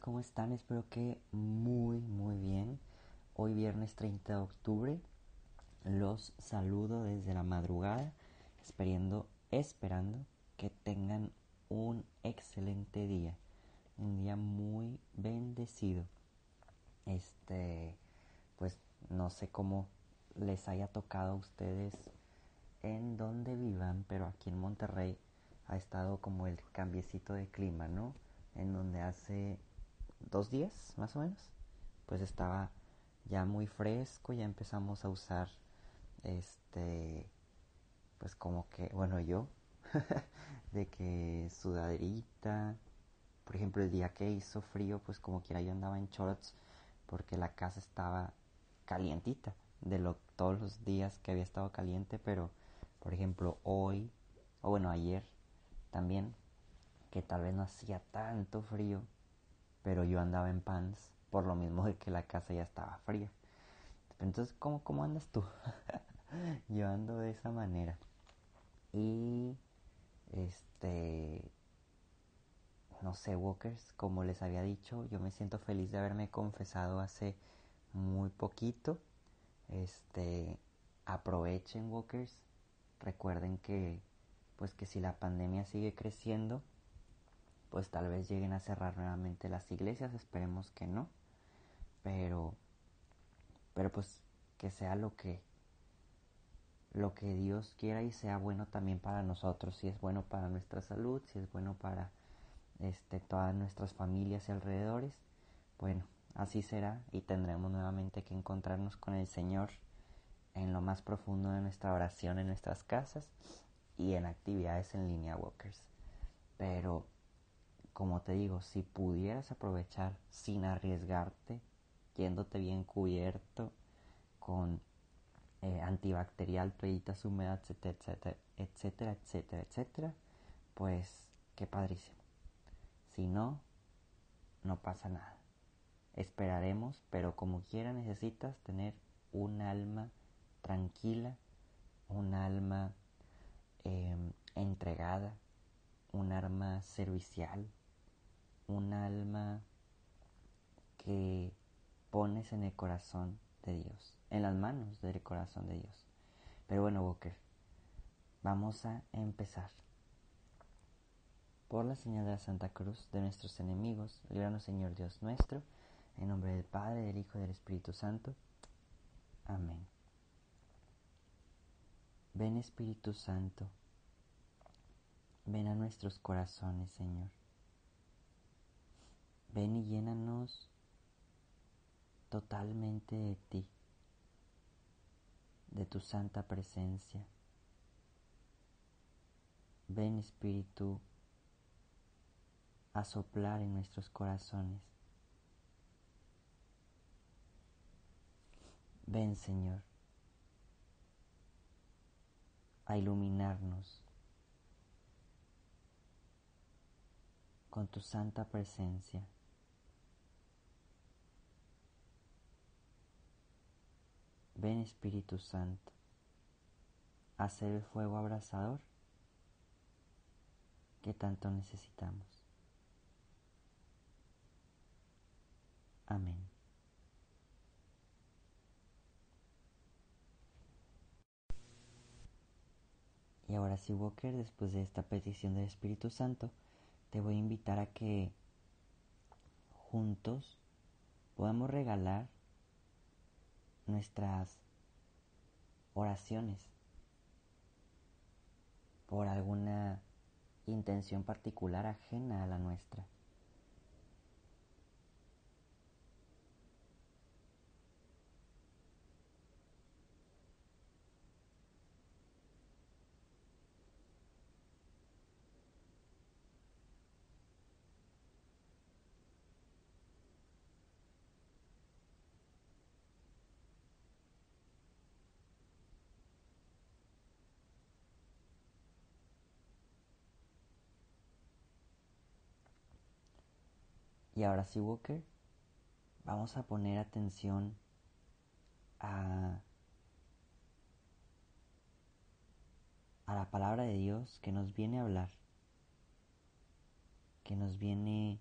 ¿cómo están? Espero que muy, muy bien. Hoy viernes 30 de octubre los saludo desde la madrugada, esperando, esperando que tengan un excelente día, un día muy bendecido. Este, pues no sé cómo les haya tocado a ustedes en donde vivan, pero aquí en Monterrey ha estado como el cambiecito de clima, ¿no? En donde hace dos días, más o menos, pues estaba ya muy fresco, ya empezamos a usar este, pues como que, bueno, yo, de que sudaderita, por ejemplo, el día que hizo frío, pues como quiera yo andaba en shorts porque la casa estaba calientita de lo, todos los días que había estado caliente, pero por ejemplo hoy, o bueno ayer también, que tal vez no hacía tanto frío, pero yo andaba en pants por lo mismo de que la casa ya estaba fría. Entonces, ¿cómo, cómo andas tú? yo ando de esa manera. Y este no sé, Walkers, como les había dicho, yo me siento feliz de haberme confesado hace muy poquito. Este, aprovechen, Walkers. Recuerden que, pues que si la pandemia sigue creciendo, pues tal vez lleguen a cerrar nuevamente las iglesias. Esperemos que no. Pero, pero pues que sea lo que, lo que Dios quiera y sea bueno también para nosotros. Si es bueno para nuestra salud, si es bueno para este, todas nuestras familias y alrededores, bueno, Así será y tendremos nuevamente que encontrarnos con el Señor en lo más profundo de nuestra oración en nuestras casas y en actividades en línea walkers. Pero, como te digo, si pudieras aprovechar sin arriesgarte, yéndote bien cubierto con eh, antibacterial, toallitas húmedas, etcétera, etcétera, etcétera, etcétera, pues qué padrísimo. Si no, no pasa nada. Esperaremos, pero como quiera necesitas tener un alma tranquila, un alma em, entregada, un alma servicial, un alma que pones en el corazón de Dios, en las manos del corazón de Dios. Pero bueno, Walker, vamos a empezar. Por la señal de la Santa Cruz de nuestros enemigos, líbranos Señor Dios nuestro, en nombre del Padre, del Hijo y del Espíritu Santo. Amén. Ven Espíritu Santo, ven a nuestros corazones, Señor. Ven y llénanos totalmente de ti, de tu santa presencia. Ven Espíritu a soplar en nuestros corazones Ven Señor a iluminarnos con tu santa presencia. Ven Espíritu Santo a ser el fuego abrasador que tanto necesitamos. Amén. Y ahora sí, Walker, después de esta petición del Espíritu Santo, te voy a invitar a que juntos podamos regalar nuestras oraciones por alguna intención particular ajena a la nuestra. Y ahora sí, Walker, vamos a poner atención a, a la palabra de Dios que nos viene a hablar, que nos viene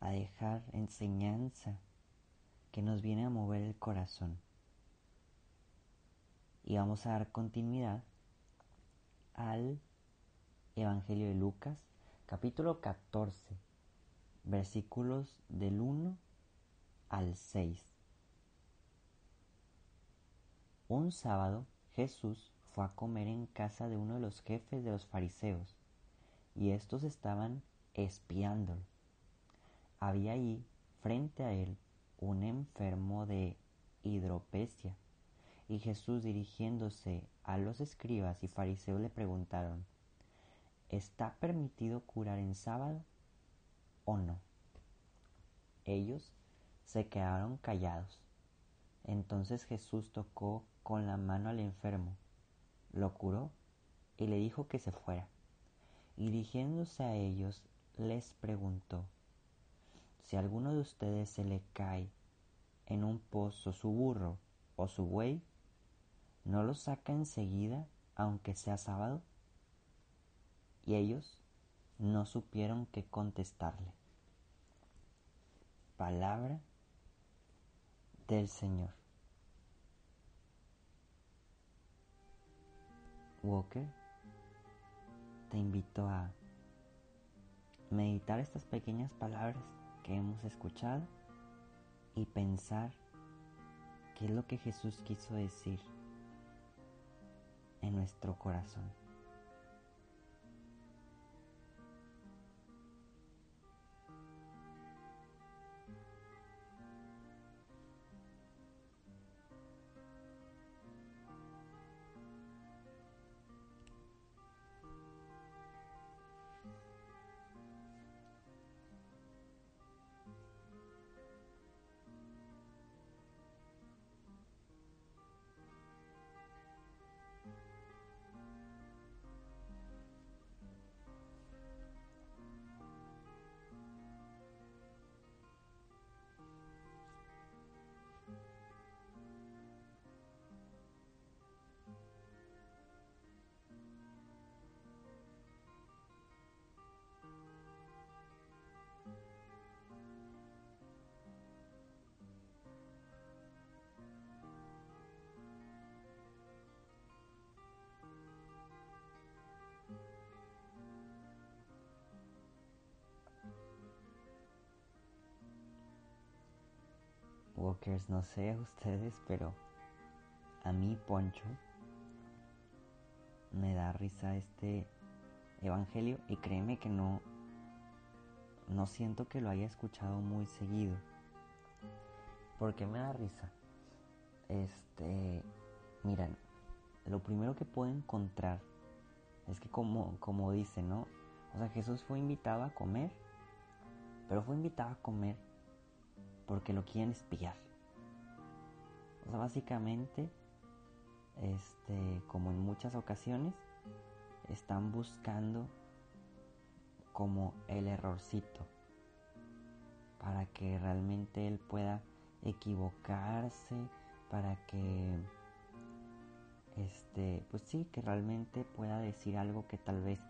a dejar enseñanza, que nos viene a mover el corazón. Y vamos a dar continuidad al Evangelio de Lucas, capítulo 14, versículos del 1 al 6. Un sábado Jesús fue a comer en casa de uno de los jefes de los fariseos, y estos estaban espiándolo. Había ahí, frente a él, un enfermo de hidropesia, y Jesús dirigiéndose a los escribas y fariseos le preguntaron, ¿está permitido curar en sábado o no? Ellos se quedaron callados. Entonces Jesús tocó con la mano al enfermo, lo curó y le dijo que se fuera. Y dirigiéndose a ellos, les preguntó, si a alguno de ustedes se le cae en un pozo su burro o su buey, ¿no lo saca enseguida aunque sea sábado? Y ellos no supieron qué contestarle. Palabra del Señor. Walker, te invito a meditar estas pequeñas palabras que hemos escuchado y pensar qué es lo que Jesús quiso decir en nuestro corazón. No sé a ustedes, pero a mí, Poncho, me da risa este evangelio y créeme que no, no siento que lo haya escuchado muy seguido. ¿Por qué me da risa? Este, miren, lo primero que puedo encontrar es que como, como dice, ¿no? O sea, Jesús fue invitado a comer, pero fue invitado a comer porque lo quieren espiar. Básicamente, este, como en muchas ocasiones, están buscando como el errorcito para que realmente él pueda equivocarse, para que este, pues sí, que realmente pueda decir algo que tal vez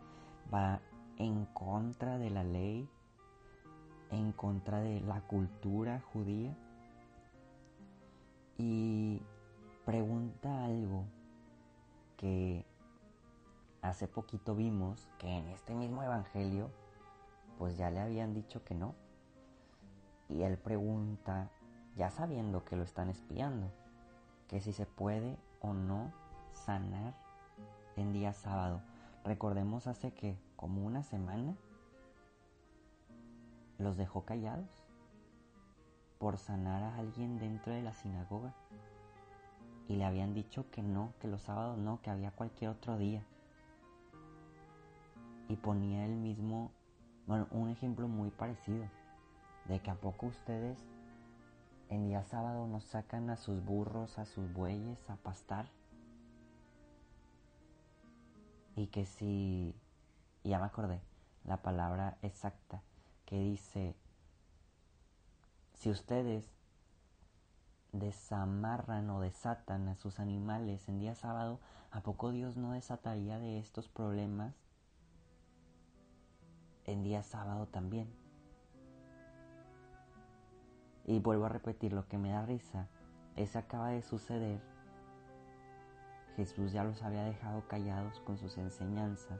va en contra de la ley en contra de la cultura judía y pregunta algo que hace poquito vimos que en este mismo evangelio pues ya le habían dicho que no. Y él pregunta ya sabiendo que lo están espiando que si se puede o no sanar en día sábado. Recordemos hace que como una semana los dejó callados por sanar a alguien dentro de la sinagoga. Y le habían dicho que no, que los sábados no, que había cualquier otro día. Y ponía el mismo, bueno, un ejemplo muy parecido, de que a poco ustedes en día sábado nos sacan a sus burros, a sus bueyes a pastar. Y que si, ya me acordé, la palabra exacta, que dice, Si ustedes desamarran o desatan a sus animales en día sábado, ¿a poco Dios no desataría de estos problemas en día sábado también? Y vuelvo a repetir, lo que me da risa es acaba de suceder. Jesús ya los había dejado callados con sus enseñanzas.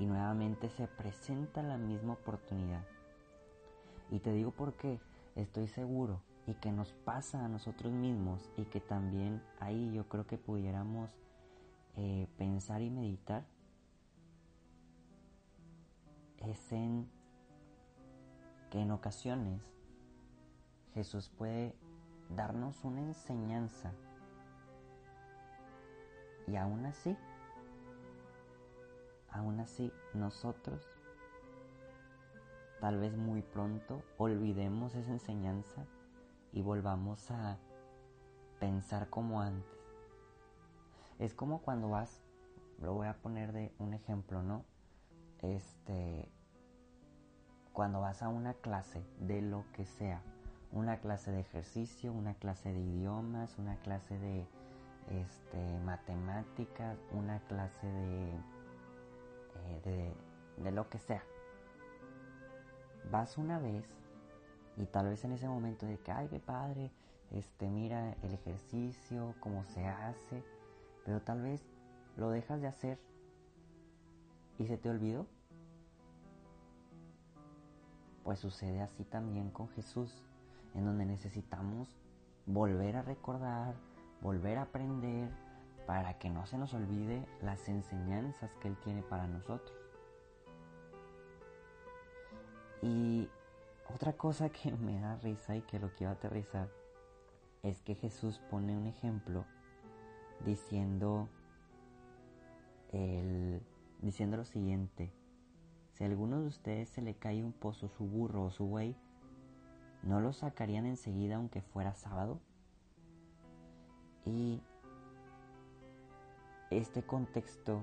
Y nuevamente se presenta la misma oportunidad. Y te digo por qué. Estoy seguro. Y que nos pasa a nosotros mismos. Y que también ahí yo creo que pudiéramos eh, pensar y meditar es en que en ocasiones Jesús puede darnos una enseñanza y aún así, aún así nosotros tal vez muy pronto olvidemos esa enseñanza y volvamos a pensar como antes. Es como cuando vas, lo voy a poner de un ejemplo, ¿no? Este, cuando vas a una clase de lo que sea, una clase de ejercicio, una clase de idiomas, una clase de este, matemáticas, una clase de, eh, de, de lo que sea. Vas una vez y tal vez en ese momento de que, ay, qué padre, este, mira el ejercicio, cómo se hace, pero tal vez lo dejas de hacer y se te olvidó pues sucede así también con Jesús, en donde necesitamos volver a recordar, volver a aprender, para que no se nos olvide las enseñanzas que Él tiene para nosotros. Y otra cosa que me da risa y que lo quiero aterrizar es que Jesús pone un ejemplo diciendo, el, diciendo lo siguiente, si a alguno de ustedes se le cae un pozo su burro o su buey, ¿no lo sacarían enseguida aunque fuera sábado? Y este contexto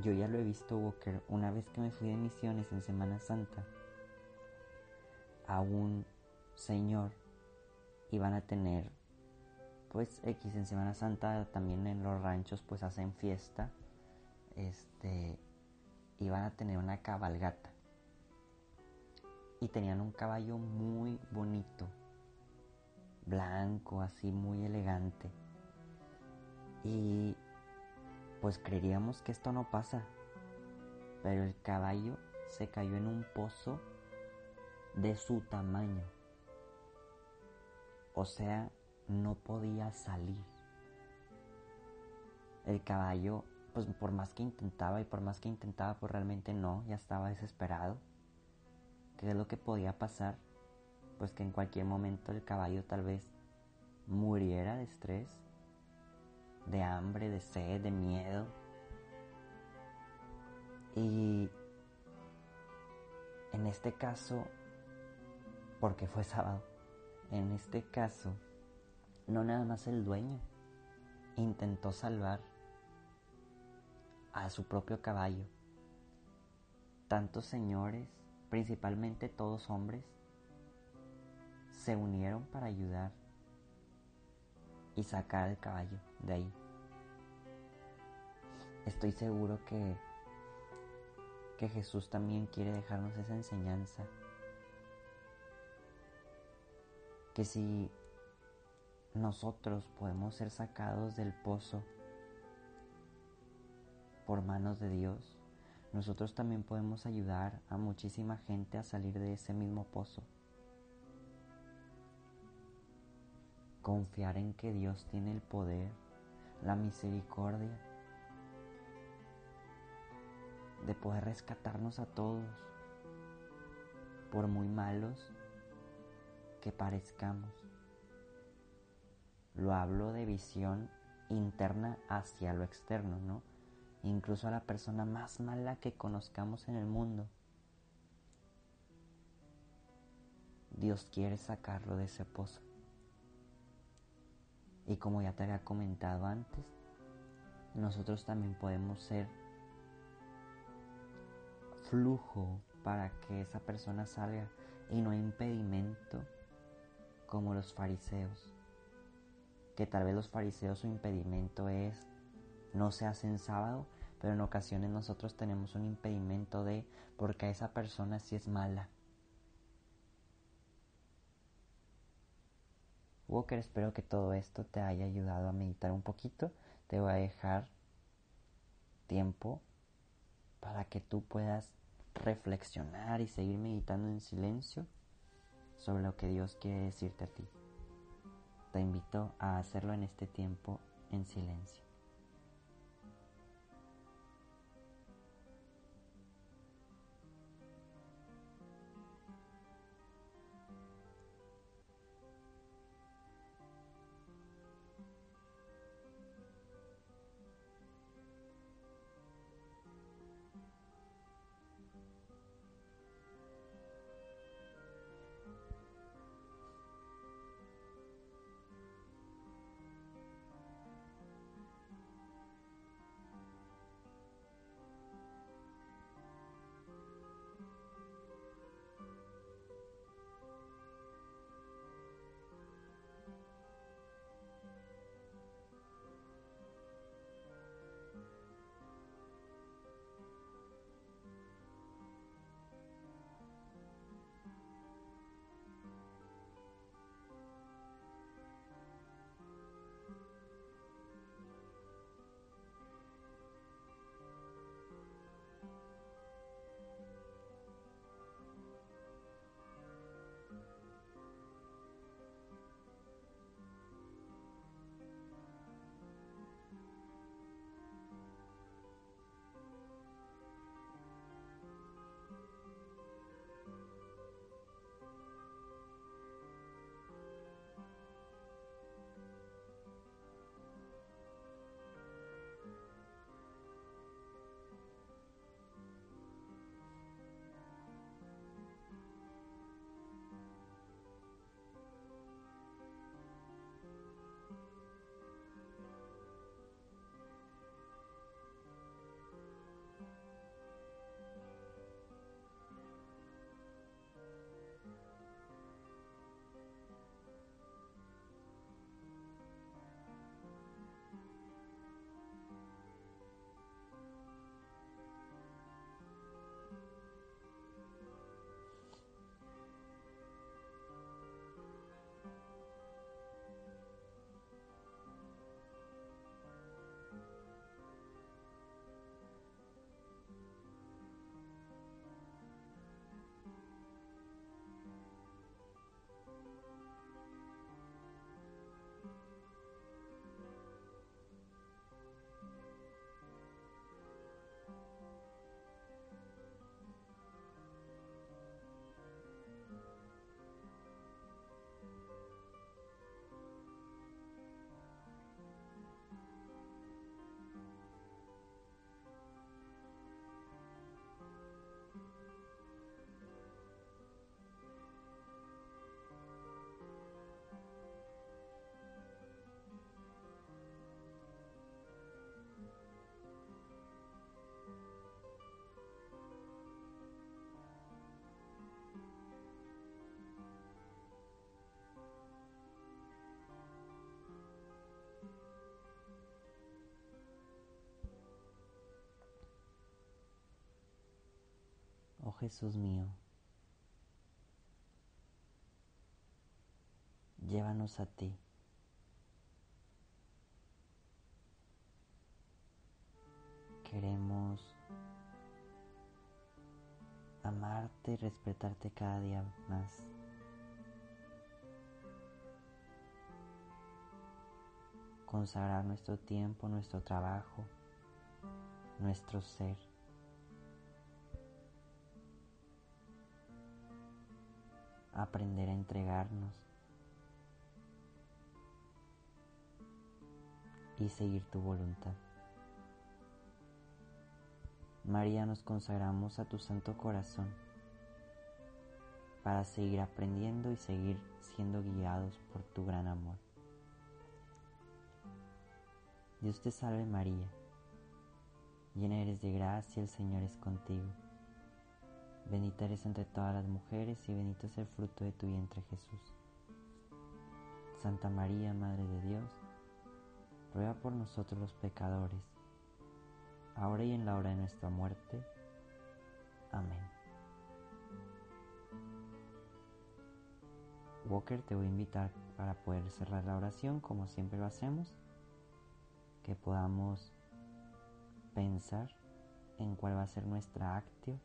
yo ya lo he visto, Walker, una vez que me fui de misiones en Semana Santa. A un señor iban a tener, pues X en Semana Santa, también en los ranchos, pues hacen fiesta. Este, iban a tener una cabalgata. Y tenían un caballo muy bonito, blanco, así muy elegante. Y pues creeríamos que esto no pasa, pero el caballo se cayó en un pozo de su tamaño. O sea, no podía salir. El caballo pues por más que intentaba y por más que intentaba, pues realmente no, ya estaba desesperado. ¿Qué es lo que podía pasar? Pues que en cualquier momento el caballo tal vez muriera de estrés, de hambre, de sed, de miedo. Y en este caso, porque fue sábado, en este caso, no nada más el dueño intentó salvar a su propio caballo. Tantos señores, principalmente todos hombres, se unieron para ayudar y sacar el caballo de ahí. Estoy seguro que, que Jesús también quiere dejarnos esa enseñanza. Que si nosotros podemos ser sacados del pozo por manos de Dios, nosotros también podemos ayudar a muchísima gente a salir de ese mismo pozo. Confiar en que Dios tiene el poder, la misericordia de poder rescatarnos a todos, por muy malos que parezcamos. Lo hablo de visión interna hacia lo externo, ¿no? incluso a la persona más mala que conozcamos en el mundo. Dios quiere sacarlo de ese pozo. Y como ya te había comentado antes, nosotros también podemos ser flujo para que esa persona salga. y no impedimento como los fariseos, que tal vez los fariseos su impedimento es no se hace en sábado, pero en ocasiones nosotros tenemos un impedimento de porque a esa persona sí es mala. Walker, espero que todo esto te haya ayudado a meditar un poquito. Te voy a dejar tiempo para que tú puedas reflexionar y seguir meditando en silencio sobre lo que Dios quiere decirte a ti. Te invito a hacerlo en este tiempo en silencio. Jesús mío, llévanos a ti. Queremos amarte y respetarte cada día más. Consagrar nuestro tiempo, nuestro trabajo, nuestro ser aprender a entregarnos y seguir tu voluntad. María, nos consagramos a tu Santo Corazón para seguir aprendiendo y seguir siendo guiados por tu gran amor. Dios te salve María, llena eres de gracia, el Señor es contigo. Bendita eres entre todas las mujeres y bendito es el fruto de tu vientre Jesús. Santa María, Madre de Dios, ruega por nosotros los pecadores, ahora y en la hora de nuestra muerte. Amén. Walker, te voy a invitar para poder cerrar la oración, como siempre lo hacemos, que podamos pensar en cuál va a ser nuestra actio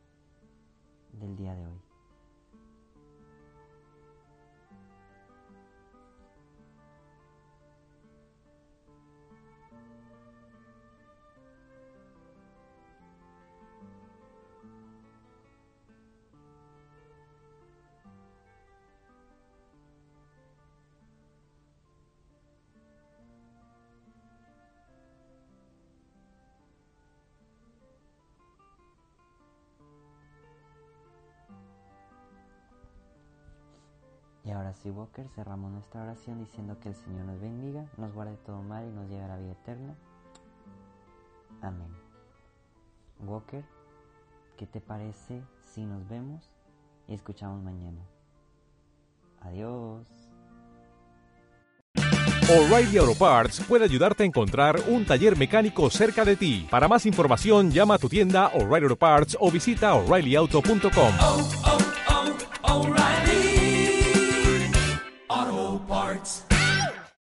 del día de hoy. Y ahora sí, Walker, cerramos nuestra oración diciendo que el Señor nos bendiga, nos guarde todo mal y nos lleve a la vida eterna. Amén. Walker, ¿qué te parece si nos vemos y escuchamos mañana? Adiós. O'Reilly Auto Parts puede ayudarte a encontrar un taller mecánico cerca de ti. Para más información, llama a tu tienda O'Reilly Auto Parts o visita oreillyauto.com.